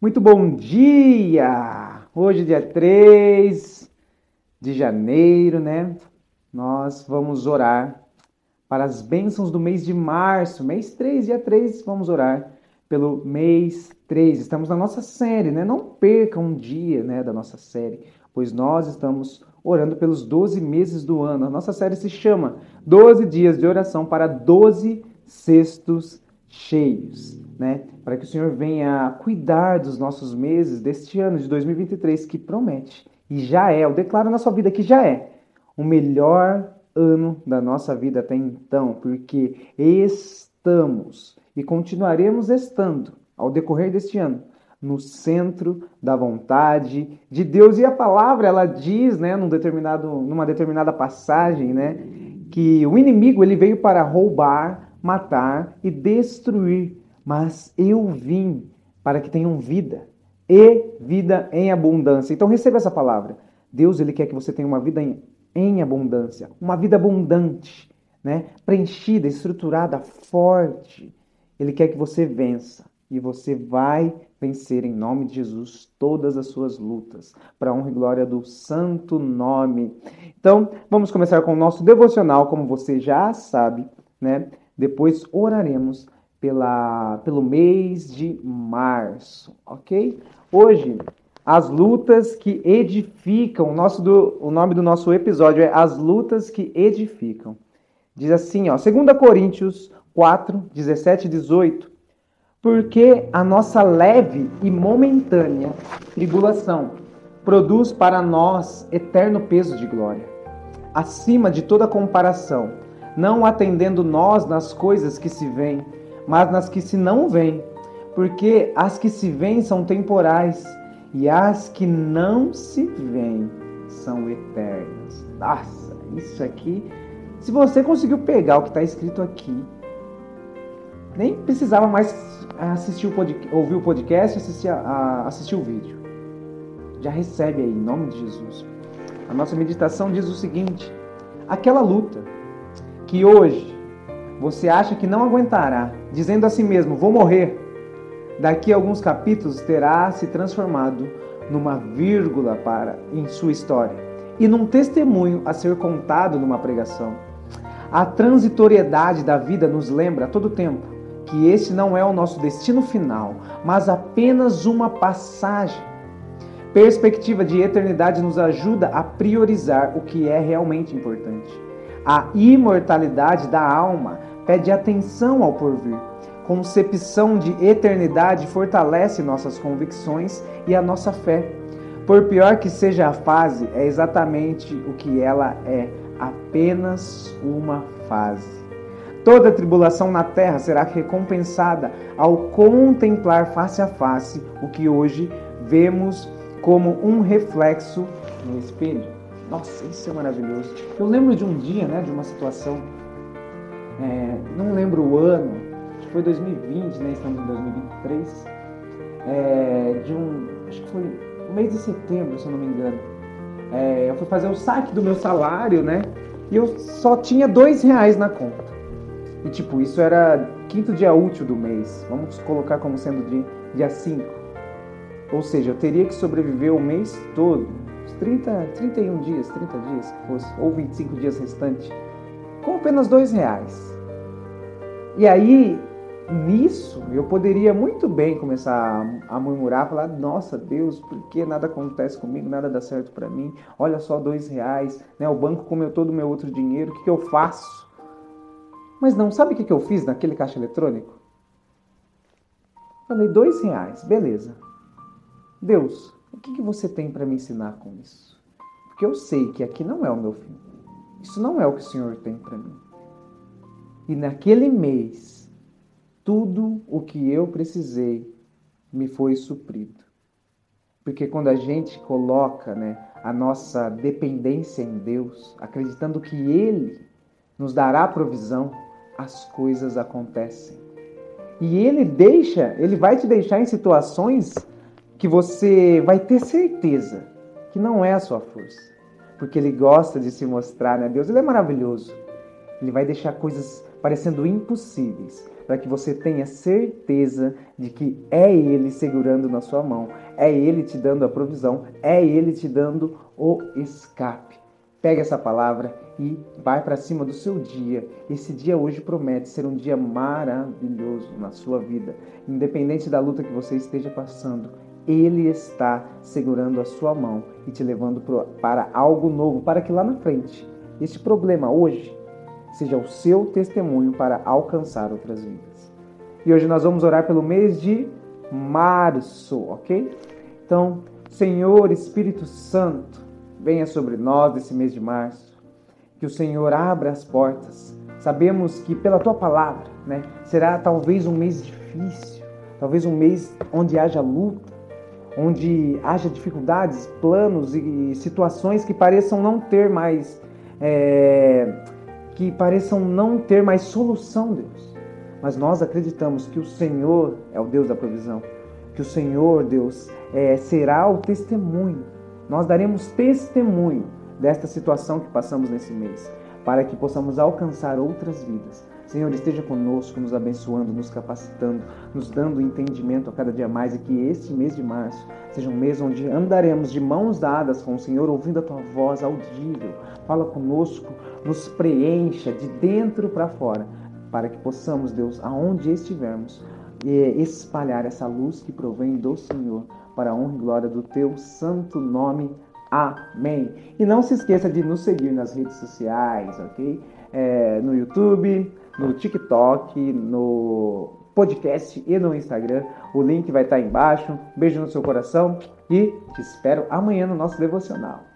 Muito bom dia! Hoje, dia 3 de janeiro, né? Nós vamos orar para as bênçãos do mês de março. Mês 3, dia 3, vamos orar pelo mês 3. Estamos na nossa série, né? Não perca um dia né, da nossa série, pois nós estamos orando pelos 12 meses do ano. A nossa série se chama 12 dias de oração para 12 cestos cheios, né? Para que o Senhor venha cuidar dos nossos meses deste ano de 2023 que promete e já é, eu declaro na sua vida que já é o melhor ano da nossa vida até então, porque estamos e continuaremos estando ao decorrer deste ano no centro da vontade de Deus e a palavra ela diz, né, num determinado, numa determinada passagem, né, que o inimigo ele veio para roubar, matar e destruir, mas eu vim para que tenham vida e vida em abundância. Então receba essa palavra. Deus ele quer que você tenha uma vida em, em abundância, uma vida abundante, né? Preenchida, estruturada, forte. Ele quer que você vença e você vai vencer em nome de Jesus todas as suas lutas, para honra e glória do santo nome. Então, vamos começar com o nosso devocional, como você já sabe, né? Depois oraremos pela, pelo mês de março, ok? Hoje, as lutas que edificam. O, nosso do, o nome do nosso episódio é As Lutas que Edificam. Diz assim, ó, 2 Coríntios 4, 17 e 18. Porque a nossa leve e momentânea tribulação produz para nós eterno peso de glória, acima de toda comparação não atendendo nós nas coisas que se veem, mas nas que se não veem, porque as que se veem são temporais e as que não se veem são eternas. Nossa, isso aqui, se você conseguiu pegar o que está escrito aqui, nem precisava mais assistir o podcast, ouvir o podcast, a, assistir o vídeo. Já recebe aí, em nome de Jesus. A nossa meditação diz o seguinte: aquela luta que hoje você acha que não aguentará, dizendo a si mesmo: vou morrer, daqui a alguns capítulos terá se transformado numa vírgula para em sua história e num testemunho a ser contado numa pregação. A transitoriedade da vida nos lembra a todo tempo que esse não é o nosso destino final, mas apenas uma passagem. Perspectiva de eternidade nos ajuda a priorizar o que é realmente importante. A imortalidade da alma pede atenção ao porvir. Concepção de eternidade fortalece nossas convicções e a nossa fé. Por pior que seja a fase, é exatamente o que ela é, apenas uma fase. Toda tribulação na terra será recompensada ao contemplar face a face o que hoje vemos como um reflexo no espelho. Nossa, isso é maravilhoso. Eu lembro de um dia, né, de uma situação, é, não lembro o ano, acho que foi 2020, né, estamos em 2023, é, de um, acho que foi no mês de setembro, se eu não me engano. É, eu fui fazer o saque do meu salário, né, e eu só tinha dois reais na conta. E tipo, isso era quinto dia útil do mês, vamos colocar como sendo dia 5. Ou seja, eu teria que sobreviver o mês todo 30, 31 dias, 30 dias que fosse, ou 25 dias restantes, com apenas dois reais. E aí, nisso, eu poderia muito bem começar a, a murmurar, falar: Nossa Deus, por que nada acontece comigo, nada dá certo para mim? Olha só, dois reais, né? O banco comeu todo o meu outro dinheiro, o que, que eu faço? Mas não, sabe o que, que eu fiz naquele caixa eletrônico? Falei: dois reais, beleza. Deus, o que, que você tem para me ensinar com isso? Porque eu sei que aqui não é o meu fim. Isso não é o que o Senhor tem para mim. E naquele mês, tudo o que eu precisei me foi suprido. Porque quando a gente coloca né, a nossa dependência em Deus, acreditando que Ele nos dará provisão, as coisas acontecem. E Ele deixa, Ele vai te deixar em situações que você vai ter certeza que não é a sua força. Porque ele gosta de se mostrar, né? Deus, ele é maravilhoso. Ele vai deixar coisas parecendo impossíveis para que você tenha certeza de que é Ele segurando na sua mão, é Ele te dando a provisão, é Ele te dando o escape. Pega essa palavra e vai para cima do seu dia. Esse dia hoje promete ser um dia maravilhoso na sua vida. Independente da luta que você esteja passando, Ele está segurando a sua mão e te levando para algo novo, para que lá na frente, este problema hoje seja o seu testemunho para alcançar outras vidas. E hoje nós vamos orar pelo mês de março, ok? Então, Senhor Espírito Santo, venha sobre nós esse mês de março. Que o Senhor abra as portas. Sabemos que pela tua palavra, né, será talvez um mês difícil, talvez um mês onde haja luta, onde haja dificuldades, planos e situações que pareçam não ter mais, é, que pareçam não ter mais solução, Deus. Mas nós acreditamos que o Senhor é o Deus da provisão, que o Senhor, Deus, é, será o testemunho nós daremos testemunho desta situação que passamos nesse mês, para que possamos alcançar outras vidas. Senhor, esteja conosco, nos abençoando, nos capacitando, nos dando entendimento a cada dia mais e que este mês de março seja um mês onde andaremos de mãos dadas com o Senhor, ouvindo a tua voz audível. Fala conosco, nos preencha de dentro para fora, para que possamos, Deus, aonde estivermos, eh, espalhar essa luz que provém do Senhor para a honra e glória do teu santo nome. Amém. E não se esqueça de nos seguir nas redes sociais, ok? É, no YouTube, no TikTok, no podcast e no Instagram. O link vai estar embaixo. Beijo no seu coração e te espero amanhã no nosso devocional.